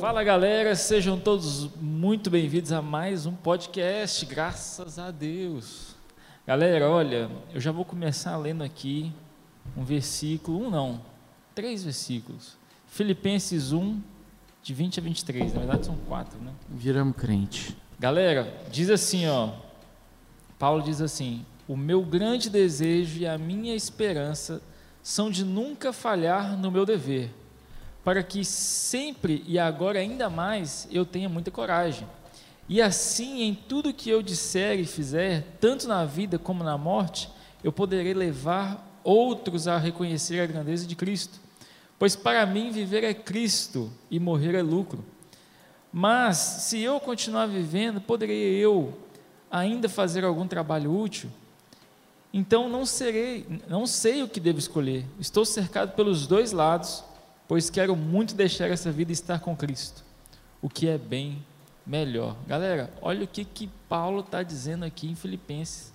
Fala galera, sejam todos muito bem-vindos a mais um podcast, graças a Deus. Galera, olha, eu já vou começar lendo aqui um versículo, um não, três versículos. Filipenses 1, de 20 a 23, na verdade são quatro, né? Viramos crente. Galera, diz assim, ó. Paulo diz assim: O meu grande desejo e a minha esperança são de nunca falhar no meu dever, para que sempre e agora ainda mais eu tenha muita coragem. E assim, em tudo que eu disser e fizer, tanto na vida como na morte, eu poderei levar outros a reconhecer a grandeza de Cristo. Pois para mim viver é Cristo e morrer é lucro. Mas se eu continuar vivendo, poderei eu ainda fazer algum trabalho útil? Então não serei, não sei o que devo escolher. Estou cercado pelos dois lados, pois quero muito deixar essa vida e estar com Cristo, o que é bem melhor. Galera, olha o que que Paulo está dizendo aqui em Filipenses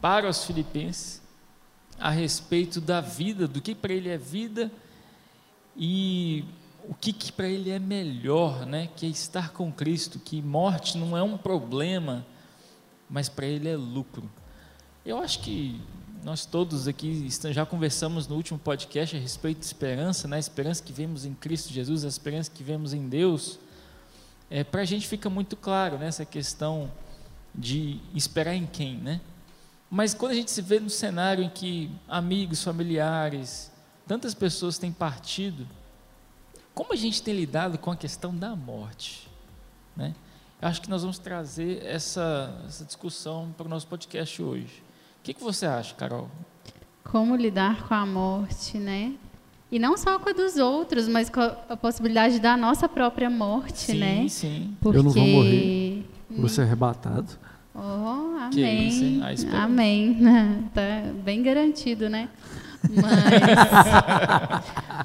para os filipenses a respeito da vida, do que para ele é vida e o que, que para ele é melhor, né? Que é estar com Cristo, que morte não é um problema, mas para ele é lucro. Eu acho que nós todos aqui já conversamos no último podcast a respeito de esperança, né? A esperança que vemos em Cristo Jesus, a esperança que vemos em Deus. É, para a gente fica muito claro né, questão de esperar em quem, né? Mas quando a gente se vê no cenário em que amigos, familiares, tantas pessoas têm partido, como a gente tem lidado com a questão da morte? Né? Eu acho que nós vamos trazer essa, essa discussão para o nosso podcast hoje. O que, que você acha, Carol? Como lidar com a morte, né? E não só com a dos outros, mas com a possibilidade da nossa própria morte, sim, né? Sim, sim. Eu não vou morrer, vou ser arrebatado. Oh, amém. Que isso, amém. Tá bem garantido, né? Mas,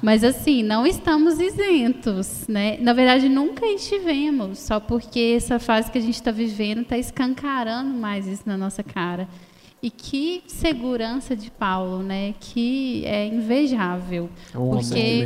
mas assim, não estamos isentos, né? Na verdade, nunca estivemos, só porque essa fase que a gente está vivendo está escancarando mais isso na nossa cara. E que segurança de Paulo, né? Que é invejável. É porque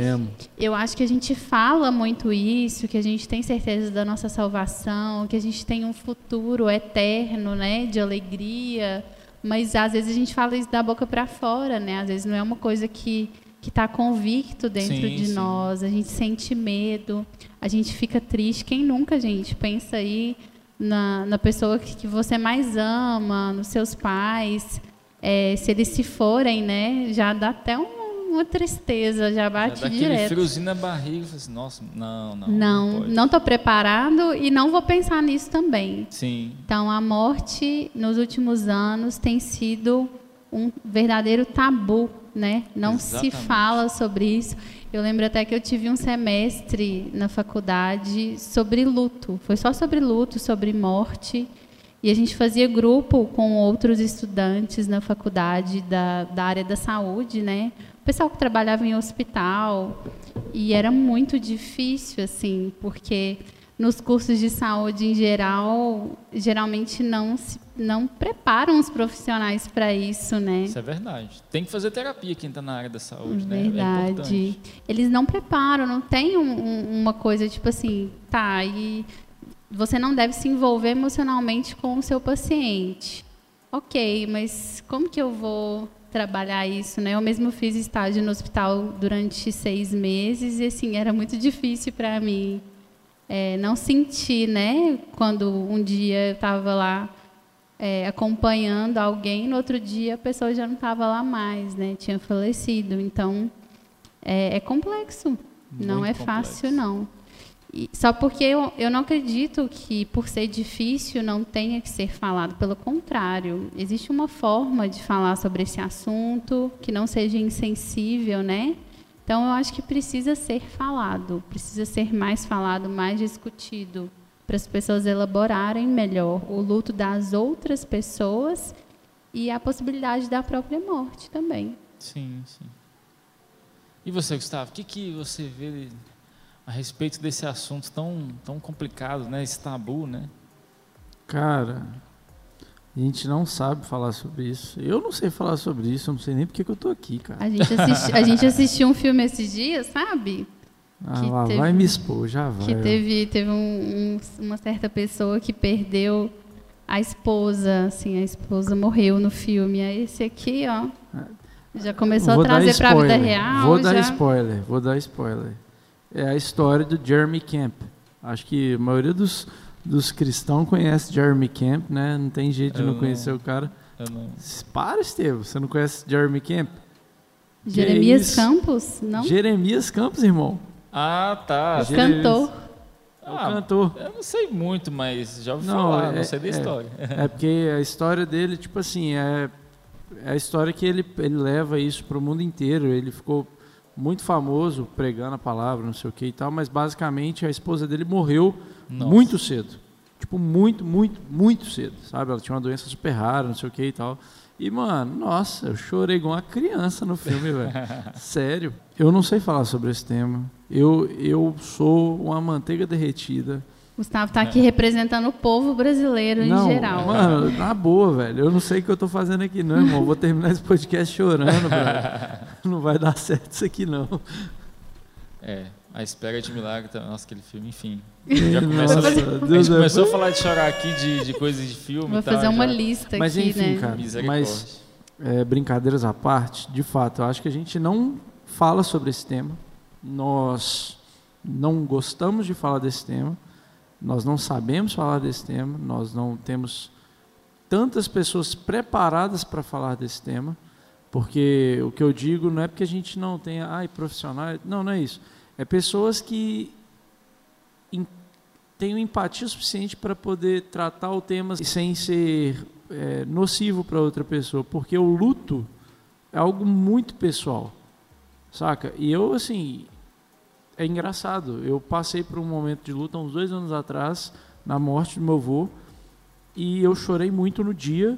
eu acho que a gente fala muito isso, que a gente tem certeza da nossa salvação, que a gente tem um futuro eterno, né? De alegria mas às vezes a gente fala isso da boca para fora, né? Às vezes não é uma coisa que que está convicto dentro sim, de sim. nós, a gente sente medo, a gente fica triste. Quem nunca, gente, pensa aí na, na pessoa que, que você mais ama, nos seus pais, é, se eles se forem, né? Já dá até um uma tristeza, já bate já direto. friozinho na barriga, assim, nossa, não, não. Não, não estou preparado e não vou pensar nisso também. Sim. Então, a morte nos últimos anos tem sido um verdadeiro tabu, né? Não Exatamente. se fala sobre isso. Eu lembro até que eu tive um semestre na faculdade sobre luto. Foi só sobre luto, sobre morte. E a gente fazia grupo com outros estudantes na faculdade da, da área da saúde, né? pessoal que trabalhava em hospital e era muito difícil assim, porque nos cursos de saúde em geral, geralmente não se, não preparam os profissionais para isso, né? Isso é verdade. Tem que fazer terapia quem está na área da saúde, verdade. né? É verdade. Eles não preparam, não tem um, um, uma coisa tipo assim, tá, e você não deve se envolver emocionalmente com o seu paciente. Ok, mas como que eu vou trabalhar isso, né? Eu mesmo fiz estágio no hospital durante seis meses e assim era muito difícil para mim é, não sentir, né? Quando um dia eu estava lá é, acompanhando alguém, no outro dia a pessoa já não estava lá mais, né? Tinha falecido. Então é, é complexo, muito não é complexo. fácil não. E, só porque eu, eu não acredito que, por ser difícil, não tenha que ser falado. Pelo contrário, existe uma forma de falar sobre esse assunto que não seja insensível, né? Então, eu acho que precisa ser falado, precisa ser mais falado, mais discutido, para as pessoas elaborarem melhor o luto das outras pessoas e a possibilidade da própria morte também. Sim, sim. E você, Gustavo, o que, que você vê a respeito desse assunto tão, tão complicado, né? Esse tabu, né? Cara, A gente não sabe falar sobre isso. Eu não sei falar sobre isso, eu não sei nem porque que eu tô aqui, cara. A gente, assisti, a gente assistiu um filme esses dias, sabe? Ah, lá, teve- vai me expor, já vai. Que teve, teve um- um- uma certa pessoa que perdeu a esposa, assim, a esposa morreu no filme. Aí esse aqui, ó, já começou Vou a dar trazer para a vida real. Vou dar já. spoiler, vou dar spoiler. É a história do Jeremy Camp. Acho que a maioria dos, dos cristãos conhece Jeremy Camp, né? Não tem jeito de não não. conhecer o cara. Eu não- Para, Estevam, você não conhece Jeremy Camp? Jeremias isso? Campos, não? Jeremias Campos, irmão. Ah, tá. O Jeremias. cantor. É o Ah, cantor. Eu não sei muito, mas já ouvi Não, falar, é- não sei da é. história. É porque a história dele, tipo assim, é, é a história que ele, ele leva isso pro mundo inteiro. Ele ficou muito famoso pregando a palavra, não sei o que e tal, mas basicamente a esposa dele morreu Nossa. muito cedo. Tipo, muito, muito, muito cedo, sabe? Ela tinha uma doença super rara, não sei o que e tal. E, mano, nossa, eu chorei igual uma criança no filme, velho. Sério. Eu não sei falar sobre esse tema. Eu, eu sou uma manteiga derretida. Gustavo tá aqui representando o povo brasileiro em não, geral. Mano, na boa, velho. Eu não sei o que eu tô fazendo aqui, não, irmão. Vou terminar esse podcast chorando, velho. Não vai dar certo isso aqui, não. É, A Espera de Milagre também. Nossa, aquele filme, enfim. Já começa a, a gente é- começou a falar de chorar aqui de, de coisas de filme. Vou e tal, fazer uma já. lista Mas aqui, enfim, né? cara. Mas é, brincadeiras à parte, de fato, eu acho que a gente não fala sobre esse tema. Nós não gostamos de falar desse tema. Nós não sabemos falar desse tema. Nós não temos tantas pessoas preparadas para falar desse tema. Porque o que eu digo não é porque a gente não tenha, ai, profissionais. Não, não é isso. É pessoas que em- tenham empatia suficiente para poder tratar o tema sem ser é, nocivo para outra pessoa, porque o luto é algo muito pessoal, saca? E eu, assim, é engraçado. Eu passei por um momento de luta uns dois anos atrás, na morte do meu avô, e eu chorei muito no dia.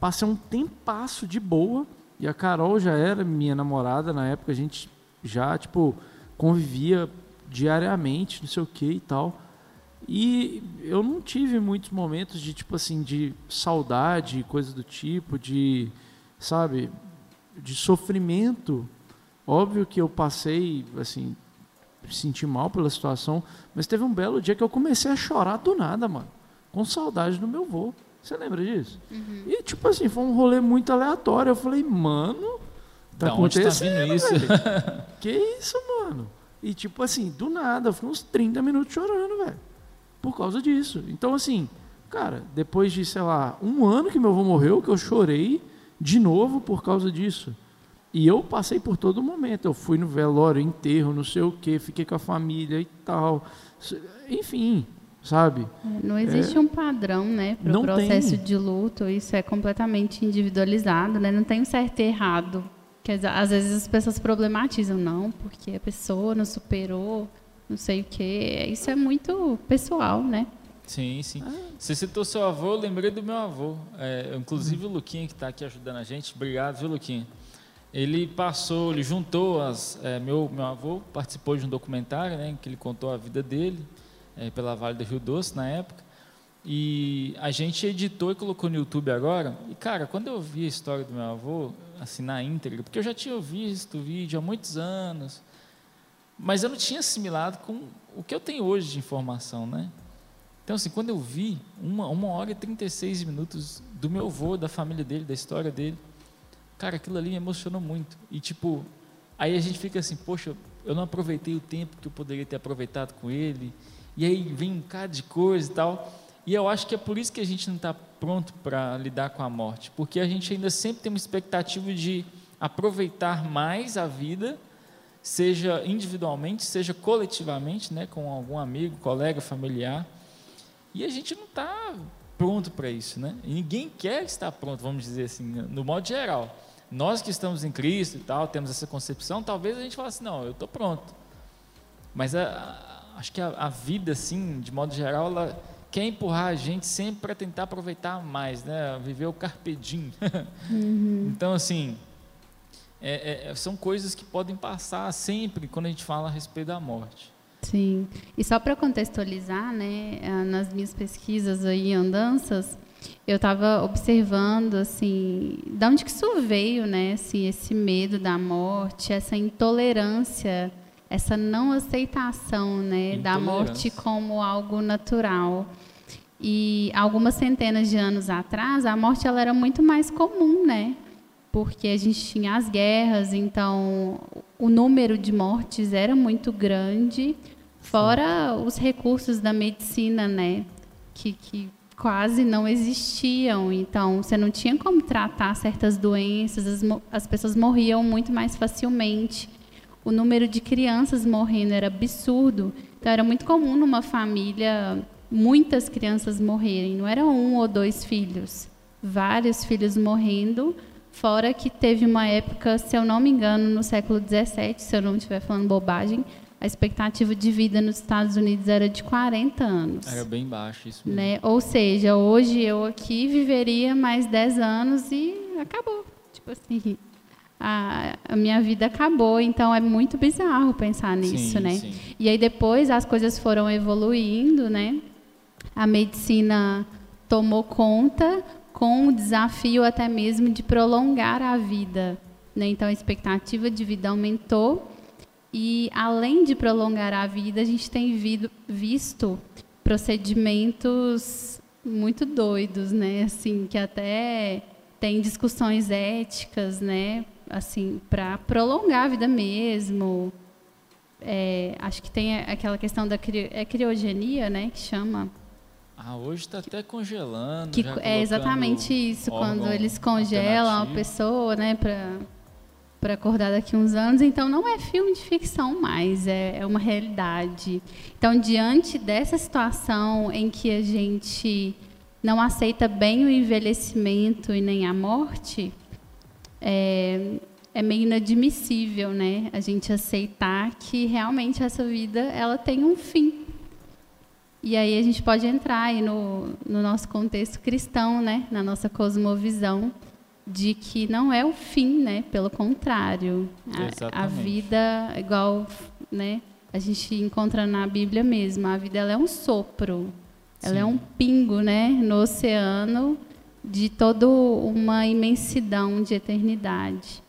Passei um tempasso de boa, e a Carol já era minha namorada na época, a gente já, tipo, convivia diariamente, não sei o que e tal. E eu não tive muitos momentos de tipo assim de saudade, coisa do tipo, de sabe, de sofrimento. Óbvio que eu passei assim, me senti mal pela situação, mas teve um belo dia que eu comecei a chorar do nada, mano, com saudade do meu avô. Você lembra disso? E tipo assim, foi um rolê muito aleatório. Eu falei, mano, tá da onde tá acontecendo? vindo isso? velho? Que isso, mano? E tipo assim, do nada, eu fiquei uns 30 minutos chorando, velho. Por causa disso. Então, assim, cara, depois de, sei lá, um ano que meu avô morreu, que eu chorei de novo por causa disso. E eu passei por todo momento. Eu fui no velório, enterro, não sei o quê, fiquei com a família e tal. Enfim, sabe? Não existe um padrão, né, para É. O processo tem. de luto. Isso é completamente individualizado, né? Não tem um certo e errado. Dizer, às vezes as pessoas problematizam, não, porque a pessoa não superou, não sei o quê. Isso é muito pessoal, né? Sim, sim. Ah. Você citou seu avô, eu lembrei do meu avô. É, inclusive o Luquinha que está aqui ajudando a gente. Obrigado, viu, Luquinha? Ele passou, ele juntou as. é, meu, meu avô participou de um documentário, né, em que ele contou a vida dele é, pela Vale do Rio Doce na época. E a gente editou e colocou no YouTube agora. E cara, quando eu vi a história do meu avô, assim na íntegra, porque eu já tinha visto o vídeo há muitos anos, mas eu não tinha assimilado com o que eu tenho hoje de informação, né? Então, assim, quando eu vi uma, uma hora e 36 minutos do meu avô, da família dele, da história dele, cara, aquilo ali me emocionou muito. E, tipo, aí a gente fica assim, poxa, eu não aproveitei o tempo que eu poderia ter aproveitado com ele. E aí vem um cara de coisa e tal. E eu acho que é por isso que a gente não está pronto para lidar com a morte. Porque a gente ainda sempre tem uma expectativa de aproveitar mais a vida, seja individualmente, seja coletivamente, né, com algum amigo, colega, familiar. E a gente não está pronto para isso, né? E ninguém quer estar pronto, vamos dizer assim, no modo geral. Nós que estamos em Cristo e tal, temos essa concepção, talvez a gente fale assim, não, eu estou pronto. Mas a- a- acho que a, a vida, assim, de modo geral, ela quer empurrar a gente sempre para tentar aproveitar mais, né? Viver o carpe diem. Então, assim, é- é- são coisas que podem passar sempre quando a gente fala a respeito da morte. Sim. E só para contextualizar, né, nas minhas pesquisas aí, andanças, eu estava observando assim, de onde que isso veio, né? Assim, esse medo da morte, essa intolerância, essa não aceitação, né, da morte como algo natural. E algumas centenas de anos atrás, a morte ela era muito mais comum, né? Porque a gente tinha as guerras, então o número de mortes era muito grande, fora os recursos da medicina, né? Que, que quase não existiam. Então, você não tinha como tratar certas doenças, as, as pessoas morriam muito mais facilmente. O número de crianças morrendo era absurdo. Então, era muito comum numa família muitas crianças morrerem. Não eram um ou dois filhos, vários filhos morrendo. Fora que teve uma época, se eu não me engano, no século XVII, se eu não estiver falando bobagem, a expectativa de vida nos Estados Unidos era de 40 anos. Era bem baixo isso. Mesmo. Né? Ou seja, hoje eu aqui viveria mais 10 anos e acabou. Tipo assim, a, a, minha vida acabou. Então é muito bizarro pensar nisso, sim, né? Sim. E aí depois as coisas foram evoluindo, né? A medicina tomou conta com o desafio até mesmo de prolongar a vida. Né? Então a expectativa de vida aumentou e, além de prolongar a vida, a gente tem visto procedimentos muito doidos, né? Assim, que até tem discussões éticas, né? Assim, para prolongar a vida mesmo. É, acho que tem aquela questão da cri é criogenia, né? Que chama. Ah, hoje está até congelando. Que é exatamente isso, quando eles congelam a pessoa, né? Para para acordar daqui uns anos. Então, não é filme de ficção mais, é, é uma realidade. Então, diante dessa situação em que a gente não aceita bem o envelhecimento e nem a morte, é, é meio inadmissível, né? A gente aceitar que realmente essa vida ela tem um fim. E aí a gente pode entrar aí no, no nosso contexto cristão, né? Na nossa cosmovisão de que não é o fim, né? Pelo contrário, a, a, vida igual, né? A gente encontra na Bíblia mesmo, a vida ela é um sopro, ela é um pingo, né? No oceano de toda uma imensidão de eternidade.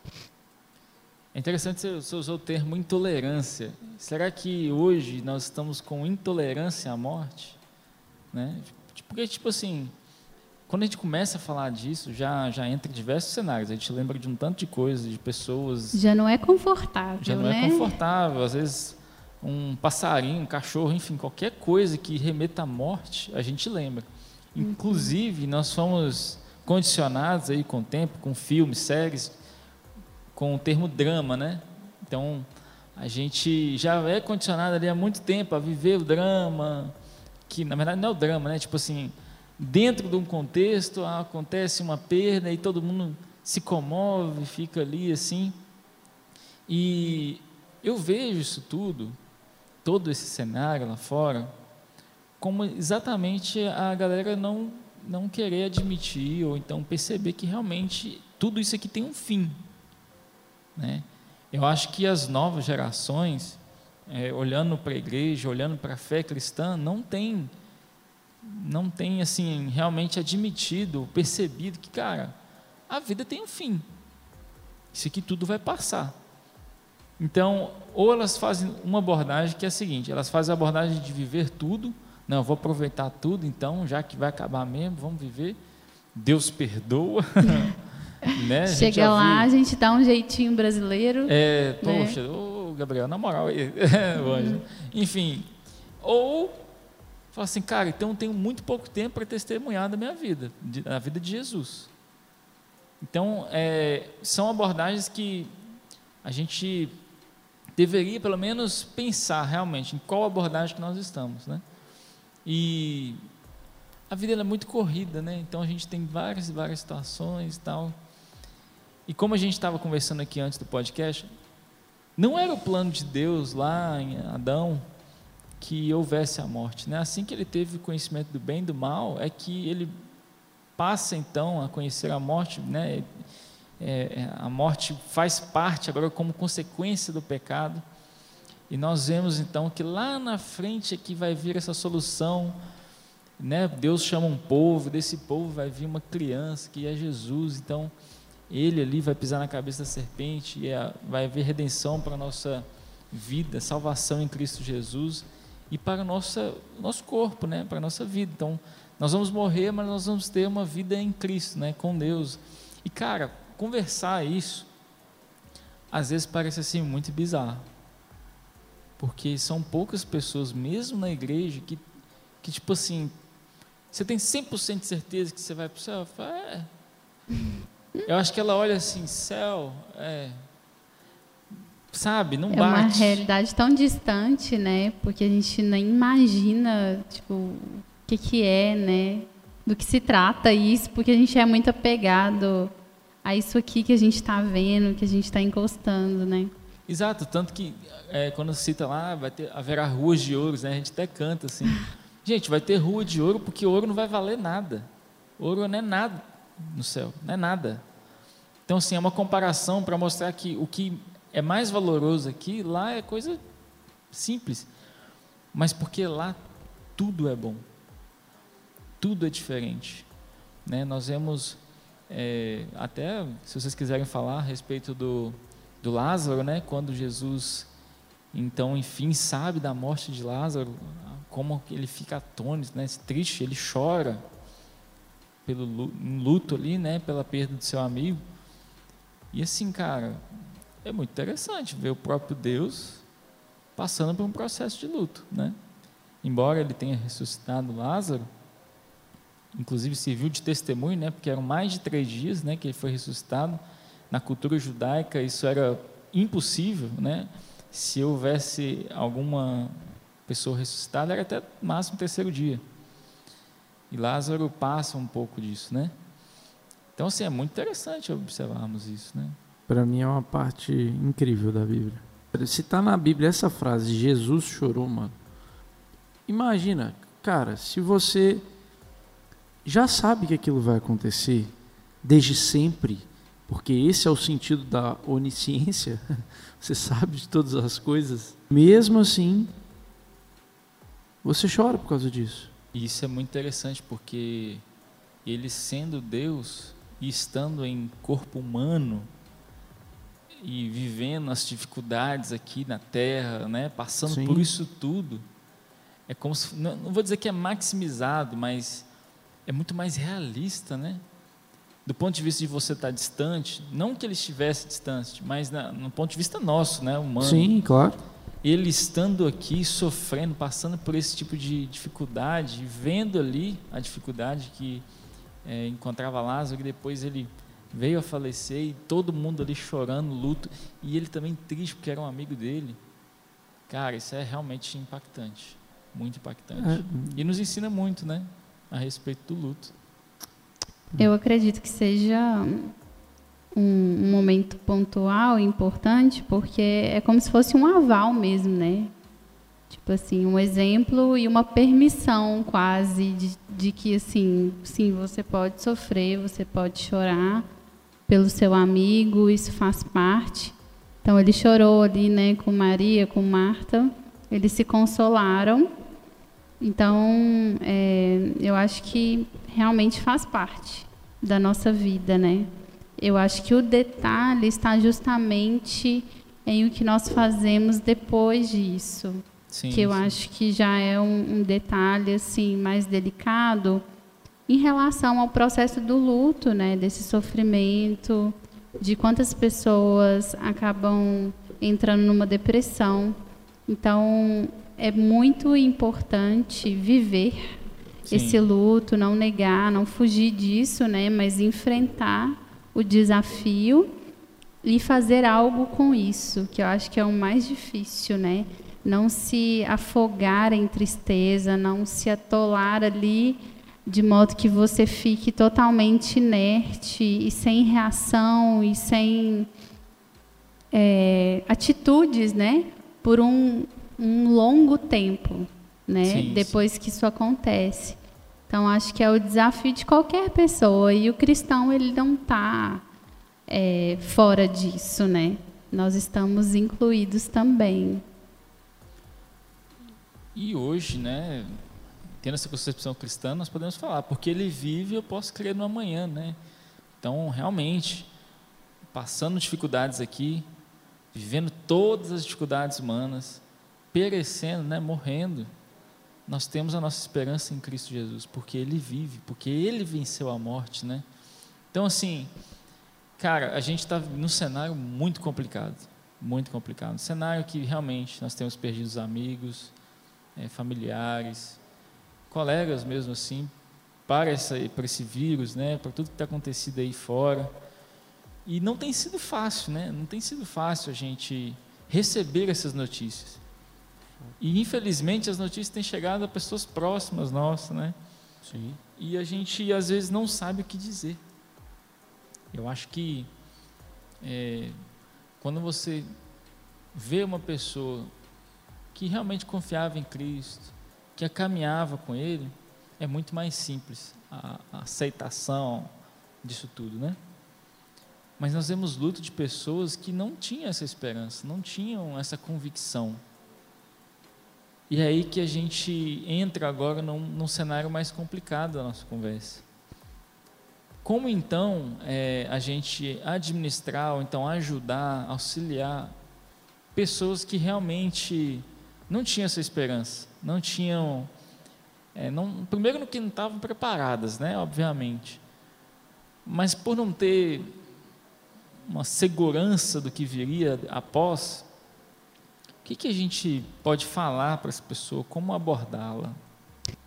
É interessante você usou o termo intolerância. Será que hoje nós estamos com intolerância à morte? Né? Porque, tipo assim, quando a gente começa a falar disso, já, já entra em diversos cenários. A gente lembra de um tanto de coisas, de pessoas. Já não é confortável. Já não é né? é confortável. Às vezes, um passarinho, um cachorro, enfim, qualquer coisa que remeta à morte, a gente lembra. Inclusive, nós fomos condicionados aí com o tempo, com filmes, séries, com o termo drama, né? Então, a gente já é condicionado ali há muito tempo a viver o drama, que na verdade não é o drama, né? Tipo assim, dentro de um contexto, acontece uma perda e todo mundo se comove, fica ali assim. E eu vejo isso tudo, todo esse cenário lá fora, como exatamente a galera não, não querer admitir ou então perceber que realmente tudo isso aqui tem um fim. Né? Eu acho que as novas gerações, é, olhando para a igreja, olhando para a fé cristã, não tem não tem assim realmente admitido, percebido que, cara, a vida tem um fim. Isso aqui tudo vai passar. Então, ou elas fazem uma abordagem que é a seguinte, elas fazem a abordagem de viver tudo, não, vou aproveitar tudo, então, já que vai acabar mesmo, vamos viver. Deus perdoa. né? Chega lá, a gente dá um jeitinho brasileiro. É, né? poxa, ô, Gabriel, na moral, uhum. enfim, ou Fala assim, cara, então eu tenho muito pouco tempo para testemunhar da minha vida, da vida de Jesus. Então, é, são abordagens que a gente deveria, pelo menos, pensar realmente em qual abordagem que nós estamos, né? E a vida é muito corrida, né? Então, a gente tem várias e várias situações e tal. E como a gente estava conversando aqui antes do podcast, não era o plano de Deus lá em Adão que houvesse a morte. Né? Assim que ele teve conhecimento do bem e do mal, é que ele passa então a conhecer a morte. Né? É, é, a morte faz parte agora como consequência do pecado. E nós vemos então que lá na frente é que vai vir essa solução né? Deus chama um povo, desse povo vai vir uma criança que é Jesus, então ele ali vai pisar na cabeça da serpente e é, vai haver redenção para a nossa vida, salvação em Cristo Jesus e para o nosso, nosso corpo, né? para a nossa vida. Então, nós vamos morrer, mas nós vamos ter uma vida em Cristo, né? com Deus. E, cara, conversar isso, às vezes parece assim muito bizarro. Porque são poucas pessoas, mesmo na igreja, que, que tipo assim, você tem 100% de certeza que você vai para o céu? Falo, é. Eu acho que ela olha assim, céu, é. Sabe, não bate. É uma realidade tão distante, né? Porque a gente nem imagina, tipo, o que que é, né? Do que se trata isso, porque a gente é muito apegado a isso aqui que a gente está vendo, que a gente está encostando, né? Exato, tanto que é, quando cita lá, vai ter, haverá ruas de ouro, né? A gente até canta assim. gente, vai ter rua de ouro porque ouro não vai valer nada. Ouro não é nada no céu, não é nada. Então, assim, é uma comparação para mostrar que o que é mais valoroso aqui, lá é coisa simples. Mas porque lá tudo é bom. Tudo é diferente. Né? Nós vemos, é, até se vocês quiserem falar a respeito do, do Lázaro, né? quando Jesus, então, enfim, sabe da morte de Lázaro, como ele fica atônito, né? triste, ele chora pelo luto ali, né? pela perda do seu amigo. E assim, cara, é muito interessante ver o próprio Deus passando por um processo de luto, né? Embora ele tenha ressuscitado Lázaro, inclusive serviu de testemunho, né? Porque eram mais de três dias, né? Que ele foi ressuscitado. Na cultura judaica isso era impossível, né? Se houvesse alguma pessoa ressuscitada, era até máximo terceiro dia. E Lázaro passa um pouco disso, né? Então, assim, é muito interessante observarmos isso, né? Para mim é uma parte incrível da Bíblia. Se está na Bíblia essa frase, Jesus chorou, mano. Imagina, cara, se você já sabe que aquilo vai acontecer desde sempre, porque esse é o sentido da onisciência, você sabe de todas as coisas, mesmo assim, você chora por causa disso. Isso é muito interessante porque ele sendo Deus e estando em corpo humano, e vivendo as dificuldades aqui na Terra, né, passando Sim. por isso tudo, é como se, não, não, vou dizer que é maximizado, mas é muito mais realista, né? Do ponto de vista de você estar distante, não que ele estivesse distante, mas na, no ponto de vista nosso, né, humano. Sim, claro. Ele estando aqui, sofrendo, passando por esse tipo de dificuldade, vendo ali a dificuldade que é, encontrava Lázaro, e depois ele veio a falecer e todo mundo ali chorando, luto, e ele também triste porque era um amigo dele. Cara, isso é realmente impactante, muito impactante. É. E nos ensina muito, né, a respeito do luto. Eu acredito que seja um, um momento pontual importante, porque é como se fosse um aval mesmo, né? Tipo assim, um exemplo e uma permissão quase de, de que assim, sim, você pode sofrer, você pode chorar, pelo seu amigo, isso faz parte. Então ele chorou ali, né, com Maria, com Marta, eles se consolaram. Então é, eu acho que realmente faz parte da nossa vida, né? Eu acho que o detalhe está justamente em o que nós fazemos depois disso, sim, que eu sim. acho que já é um, um detalhe assim mais delicado em relação ao processo do luto, né, desse sofrimento, de quantas pessoas acabam entrando numa depressão. Então, é muito importante viver Sim. esse luto, não negar, não fugir disso, né, mas enfrentar o desafio e fazer algo com isso, que eu acho que é o mais difícil, né? Não se afogar em tristeza, não se atolar ali de modo que você fique totalmente inerte e sem reação e sem é, atitudes, né? Por um, um longo tempo, né? Sim, Depois sim. que isso acontece. Então acho que é o desafio de qualquer pessoa e o cristão ele não está é, fora disso, né? Nós estamos incluídos também. E hoje, né? tendo essa concepção cristã, nós podemos falar, porque ele vive, eu posso crer no amanhã, né? Então, realmente, passando dificuldades aqui, vivendo todas as dificuldades humanas, perecendo, né, morrendo, nós temos a nossa esperança em Cristo Jesus, porque Ele vive, porque Ele venceu a morte, né? Então, assim, cara, a gente está num cenário muito complicado, muito complicado. Um cenário que realmente nós temos perdido amigos, é, familiares, colegas mesmo assim, para, essa, para esse vírus, né, para tudo que está acontecido aí fora. E não tem sido fácil, né? Não tem sido fácil a gente receber essas notícias. E infelizmente as notícias têm chegado a pessoas próximas nossas, né? Sim. E a gente às vezes não sabe o que dizer. Eu acho que é, quando você vê uma pessoa que realmente confiava em Cristo, que caminhava com Ele, é muito mais simples a, a aceitação disso tudo, né? Mas nós vemos luto de pessoas que não tinham essa esperança, não tinham essa convicção. E é aí que a gente entra agora num, num cenário mais complicado da nossa conversa. Como então é, a gente administrar, ou então ajudar, auxiliar pessoas que realmente não tinham essa esperança, não tinham, é, não, primeiro que não estavam preparadas, né, obviamente, mas por não ter uma segurança do que viria após, o que, que a gente pode falar para essa pessoa, como abordá-la?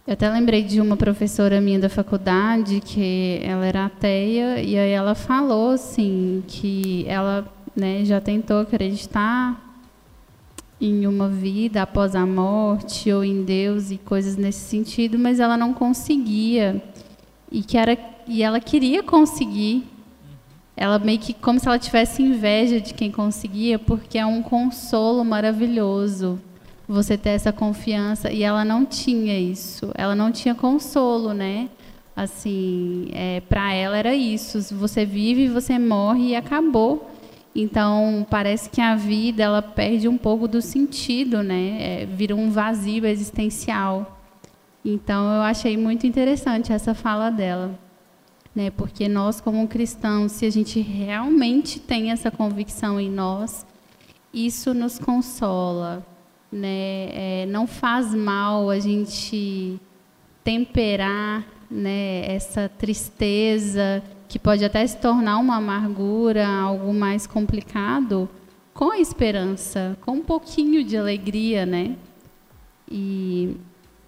Eu até lembrei de uma professora minha da faculdade que ela era ateia e aí ela falou assim que ela né, já tentou acreditar em uma vida após a morte ou em Deus e coisas nesse sentido, mas ela não conseguia e que era e ela queria conseguir. Ela meio que como se ela tivesse inveja de quem conseguia, porque é um consolo maravilhoso você ter essa confiança e ela não tinha isso. Ela não tinha consolo, né? Assim, é, para ela era isso. Você vive, você morre e acabou. Então, parece que a vida ela perde um pouco do sentido, né? É, vira um vazio existencial. Então, eu achei muito interessante essa fala dela, né? Porque nós, como cristãos, se a gente realmente tem essa convicção em nós, isso nos consola, né? É, não faz mal a gente temperar, né? Essa tristeza que pode até se tornar uma amargura, algo mais complicado, com a esperança, com um pouquinho de alegria, né? E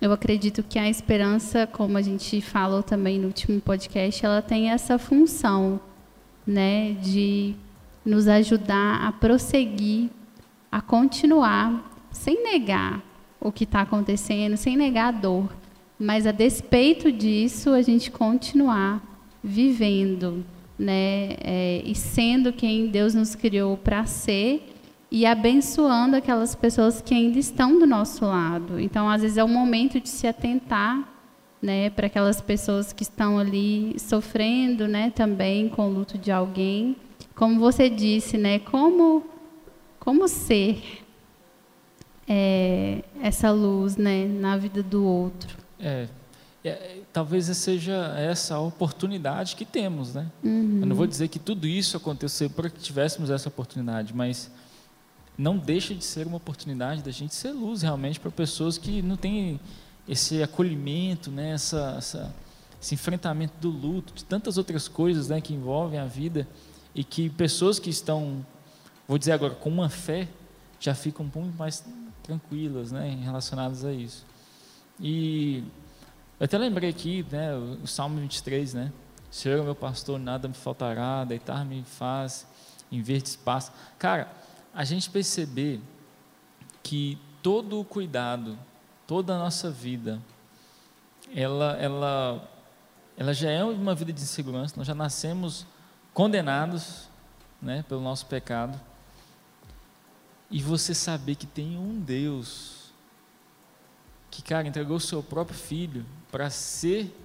eu acredito que a esperança, como a gente falou também no último podcast, ela tem essa função, né, de nos ajudar a prosseguir, a continuar, sem negar o que está acontecendo, sem negar a dor, mas a despeito disso, a gente continuar vivendo, né, é, e sendo quem Deus nos criou para ser e abençoando aquelas pessoas que ainda estão do nosso lado. Então, às vezes é o momento de se atentar, né, para aquelas pessoas que estão ali sofrendo, né, também com o luto de alguém. Como você disse, né, como como ser é, essa luz, né, na vida do outro. É, é, talvez seja essa a oportunidade que temos, né? Uhum. Eu não vou dizer que tudo isso aconteceu para que tivéssemos essa oportunidade, mas não deixa de ser uma oportunidade da gente ser luz realmente para pessoas que não têm esse acolhimento, né? Essa, essa, esse enfrentamento do luto, de tantas outras coisas, né? Que envolvem a vida e que pessoas que estão, vou dizer agora, com uma fé já ficam muito mais tranquilas, né? Relacionadas a isso. E eu até lembrei aqui, né, o Salmo 23, né? Senhor, meu pastor, nada me faltará, deitar-me faz, em espaço. Cara, a gente perceber que todo o cuidado, toda a nossa vida, ela, ela, ela já é uma vida de insegurança, nós já nascemos condenados né, pelo nosso pecado. E você saber que tem um Deus que, cara, entregou o seu próprio filho para ser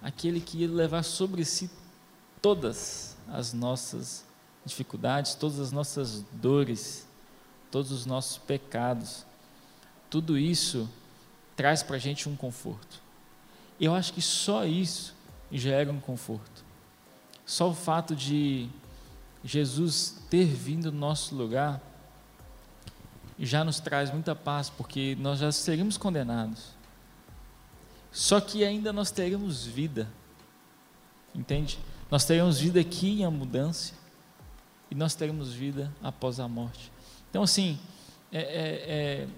aquele que ia levar sobre si todas as nossas dificuldades, todas as nossas dores, todos os nossos pecados. Tudo isso traz para a gente um conforto. Eu acho que só isso gera um conforto. Só o fato de Jesus ter vindo no nosso lugar já nos traz muita paz, porque nós já seríamos condenados. Só que ainda nós teremos vida. Entende? Nós teremos vida aqui em abundância e nós teremos vida após a morte. Então, assim, é, é, é,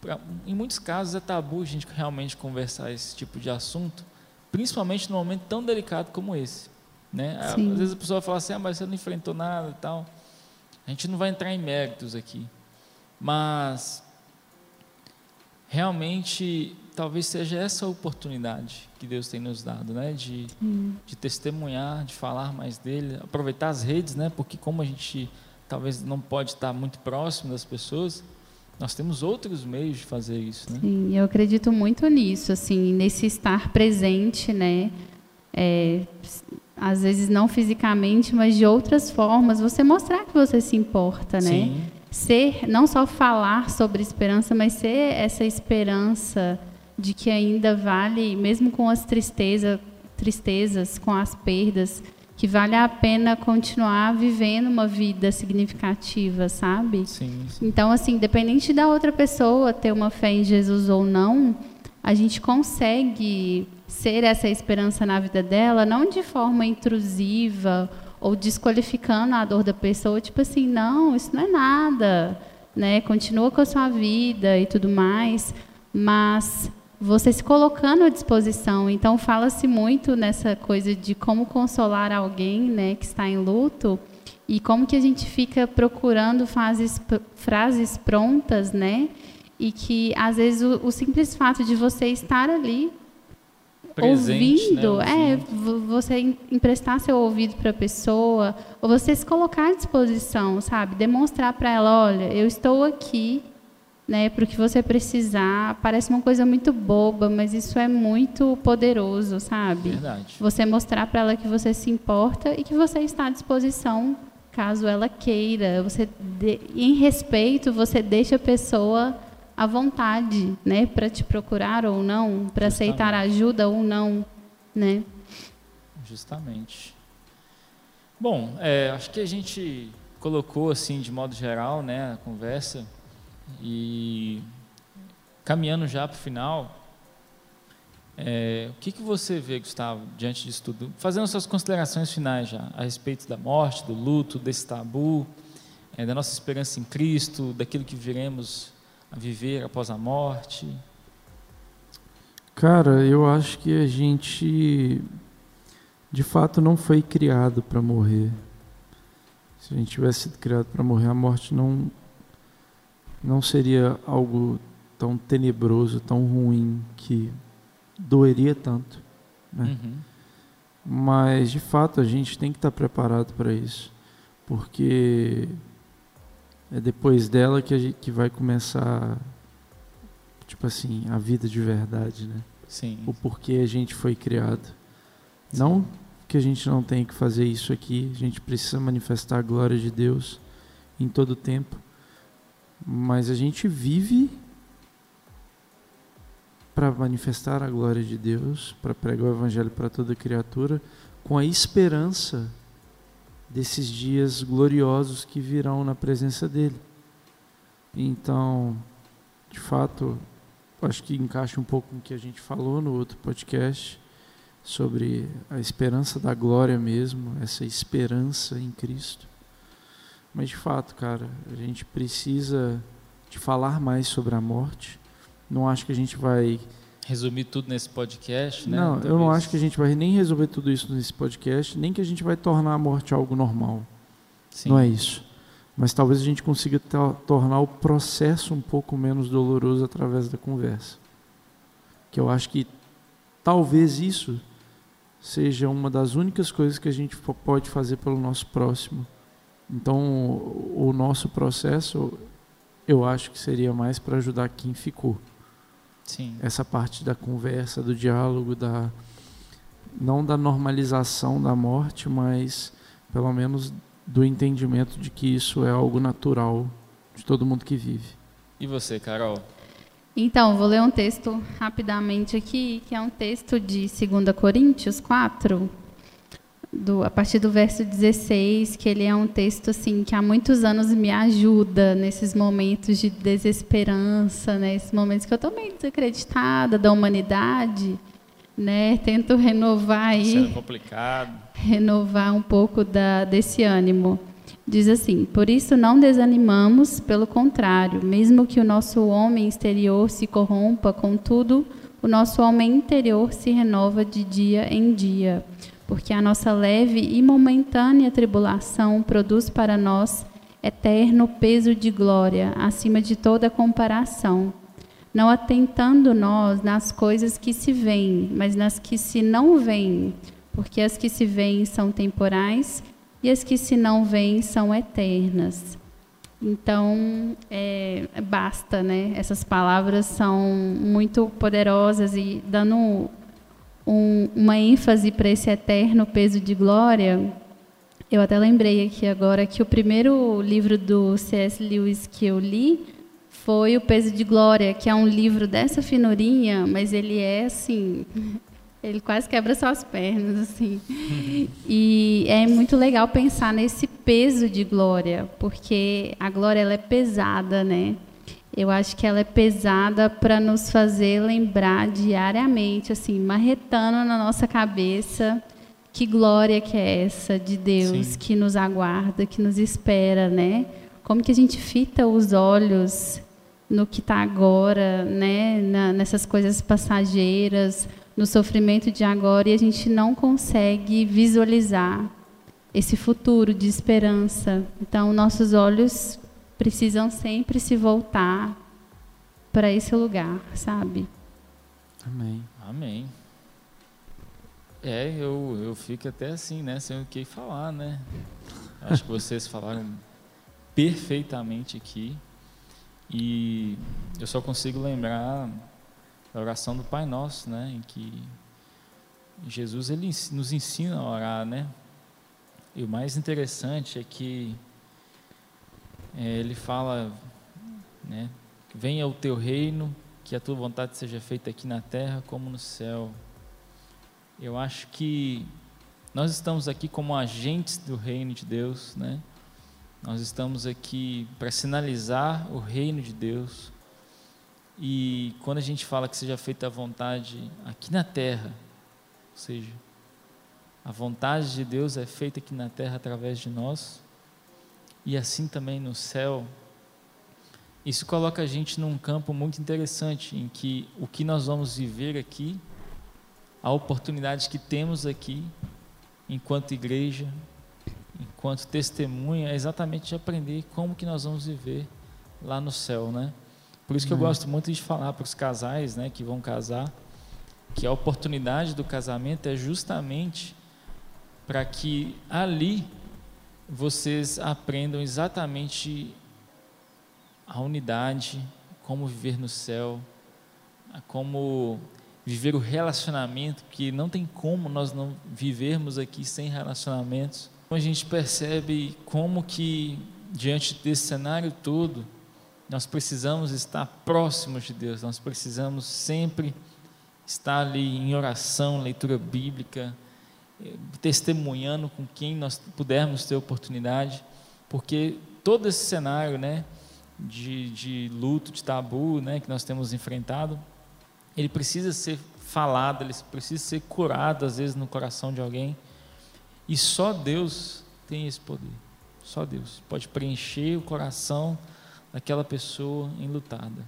pra, em muitos casos é tabu a gente realmente conversar esse tipo de assunto, principalmente num momento tão delicado como esse. Né? Às vezes a pessoa fala assim, ah, mas você não enfrentou nada e tal. A gente não vai entrar em méritos aqui. Mas realmente talvez seja essa a oportunidade que Deus tem nos dado, né? De, de testemunhar, de falar mais dele, aproveitar as redes, né? Porque como a gente talvez não pode estar muito próximo das pessoas, nós temos outros meios de fazer isso, né? Sim, eu acredito muito nisso, assim, nesse estar presente, né? É, às vezes não fisicamente, mas de outras formas, você mostrar que você se importa, né? Sim. Ser, não só falar sobre esperança, mas ser essa esperança de que ainda vale, mesmo com as tristeza, tristezas, com as perdas, que vale a pena continuar vivendo uma vida significativa, sabe? Sim, sim. Então, assim, independente da outra pessoa ter uma fé em Jesus ou não, a gente consegue ser essa esperança na vida dela, não de forma intrusiva ou desqualificando a dor da pessoa, tipo assim, não, isso não é nada, né? Continua com a sua vida e tudo mais, mas você se colocando à disposição. Então fala-se muito nessa coisa de como consolar alguém, né, que está em luto e como que a gente fica procurando frases, frases prontas, né? E que às vezes o, o simples fato de você estar ali Presente, ouvindo, né? é você emprestar seu ouvido para a pessoa, ou você se colocar à disposição, sabe? Demonstrar para ela, olha, eu estou aqui, né, para o que você precisar. Parece uma coisa muito boba, mas isso é muito poderoso, sabe? Verdade. Você mostrar para ela que você se importa e que você está à disposição caso ela queira. Você de, em respeito, você deixa a pessoa à vontade, né, para te procurar ou não, para aceitar ajuda ou não, né? Justamente. Bom, é, acho que a gente colocou assim de modo geral, né, a conversa e caminhando já para o final, é, o que, que você vê, Gustavo, diante disso tudo? Fazendo suas considerações finais já, a respeito da morte, do luto, desse tabu, é, da nossa esperança em Cristo, daquilo que viremos a viver após a morte? Cara, eu acho que a gente de fato não foi criado para morrer. Se a gente tivesse sido criado para morrer, a morte não não seria algo tão tenebroso, tão ruim que doeria tanto, né? Uhum. Mas de fato a gente tem que estar preparado para isso, porque é depois dela que a gente que vai começar tipo assim, a vida de verdade, né? Sim. O porquê a gente foi criado. Não que a gente não tenha que fazer isso aqui, a gente precisa manifestar a glória de Deus em todo o tempo. Mas a gente vive para manifestar a glória de Deus, para pregar o evangelho para toda criatura, com a esperança desses dias gloriosos que virão na presença dele. Então, de fato, acho que encaixa um pouco com o que a gente falou no outro podcast sobre a esperança da glória mesmo, essa esperança em Cristo. Mas de fato, cara, a gente precisa de falar mais sobre a morte. Não acho que a gente vai resumir tudo nesse podcast, né? Não, Talvez. eu não acho que a gente vai nem resolver tudo isso nesse podcast, nem que a gente vai tornar a morte algo normal. Sim. Não é isso. Mas talvez a gente consiga tornar o processo um pouco menos doloroso através da conversa. Que eu acho que talvez isso seja uma das únicas coisas que a gente pode fazer pelo nosso próximo. Então, o nosso processo, eu acho que seria mais para ajudar quem ficou. Sim. Essa parte da conversa, do diálogo, da não da normalização da morte, mas pelo menos do entendimento de que isso é algo natural de todo mundo que vive. E você, Carol? Então, vou ler um texto rapidamente aqui, que é um texto de 2 Coríntios 4, do, a partir do verso 16, que ele é um texto assim que há muitos anos me ajuda nesses momentos de desesperança, né? esses momentos que eu estou meio desacreditada da humanidade, né? Tento renovar aí, Sendo complicado. renovar um pouco da, desse ânimo. Diz assim: Por isso não desanimamos, pelo contrário, mesmo que o nosso homem exterior se corrompa, contudo, o nosso homem interior se renova de dia em dia, porque a nossa leve e momentânea tribulação produz para nós eterno peso de glória, acima de toda comparação. Não atentando nós nas coisas que se veem, mas nas que se não veem, porque as que se veem são temporais e as que se não veem são eternas. Então, é, basta, né? Essas palavras são muito poderosas e dando um, uma ênfase para esse eterno peso de glória. Eu até lembrei aqui agora que o primeiro livro do C.S. Lewis que eu li foi O Peso de Glória, que é um livro dessa finurinha, mas ele é assim, ele quase quebra suas pernas, assim. E é muito legal pensar nesse peso de glória, porque a glória ela é pesada, né? Eu acho que ela é pesada para nos fazer lembrar diariamente, assim, marretando na nossa cabeça que glória que é essa de Deus Sim. que nos aguarda, que nos espera, né? Como que a gente fita os olhos no que está agora, né? Na, nessas coisas passageiras, no sofrimento de agora e a gente não consegue visualizar esse futuro de esperança. Então, nossos olhos precisam sempre se voltar para esse lugar, sabe? Amém. Amém. É, eu, eu fico até assim, né? Sem o que falar, né? Acho que vocês falaram perfeitamente aqui. E eu só consigo lembrar da oração do Pai Nosso, né? Em que Jesus ele nos ensina a orar, né? E o mais interessante é que ele fala, né? Venha o teu reino, que a tua vontade seja feita aqui na terra como no céu. Eu acho que nós estamos aqui como agentes do reino de Deus, né? Nós estamos aqui para sinalizar o reino de Deus. E quando a gente fala que seja feita a vontade aqui na terra, ou seja, a vontade de Deus é feita aqui na terra através de nós, e assim também no céu, isso coloca a gente num campo muito interessante, em que o que nós vamos viver aqui, a oportunidade que temos aqui, enquanto igreja, enquanto testemunha, é exatamente de aprender como que nós vamos viver lá no céu, né? Por isso que eu Hum. gosto muito de falar para os casais, né, que vão casar, que a oportunidade do casamento é justamente para que ali vocês aprendam exatamente a unidade, como viver no céu, como viver o relacionamento, que não tem como nós não vivermos aqui sem relacionamentos. A gente percebe como que diante desse cenário todo, nós precisamos estar próximos de Deus, nós precisamos sempre estar ali em oração, leitura bíblica, testemunhando com quem nós pudermos ter oportunidade, porque todo esse cenário, né, de, de luto, de tabu, né, que nós temos enfrentado, ele precisa ser falado, ele precisa ser curado às vezes no coração de alguém, e só Deus tem esse poder. Só Deus pode preencher o coração daquela pessoa enlutada.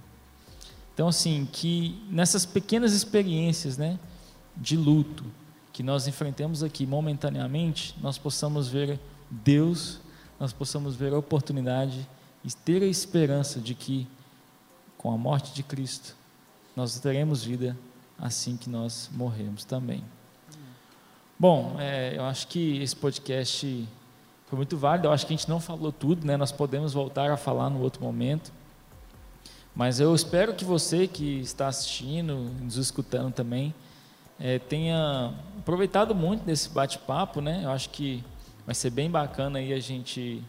Então, assim, que nessas pequenas experiências, né, de luto que nós enfrentamos aqui momentaneamente, nós possamos ver Deus, nós possamos ver a oportunidade e ter a esperança de que, com a morte de Cristo, nós teremos vida assim que nós morremos também. Bom, é, eu acho que esse podcast foi muito válido. Eu acho que a gente não falou tudo, né? Nós podemos voltar a falar no outro momento. Mas eu espero que você que está assistindo, nos escutando também, é, tenha aproveitado muito desse bate-papo, né? Eu acho que vai ser bem bacana aí a gente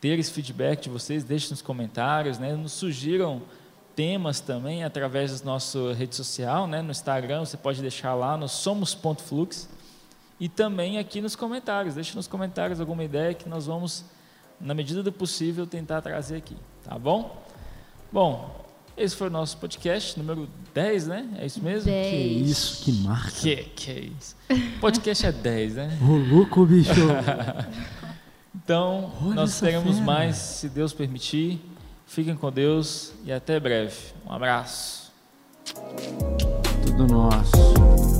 ter esse feedback de vocês. Deixem nos comentários, né? Nos sugiram temas também através do nosso rede social, né? no Instagram, você pode deixar lá no somos.flux e também aqui nos comentários. Deixe nos comentários alguma ideia que nós vamos, na medida do possível, tentar trazer aqui, tá bom? Bom, esse foi o nosso podcast número 10, né? É isso mesmo? 10. Que isso, que marca. Que, que é isso? Podcast é 10, né? Ô, louco, bicho. Então, Olha nós teremos fera. mais, se Deus permitir. Fiquem com Deus e até breve. Um abraço. Tudo nosso.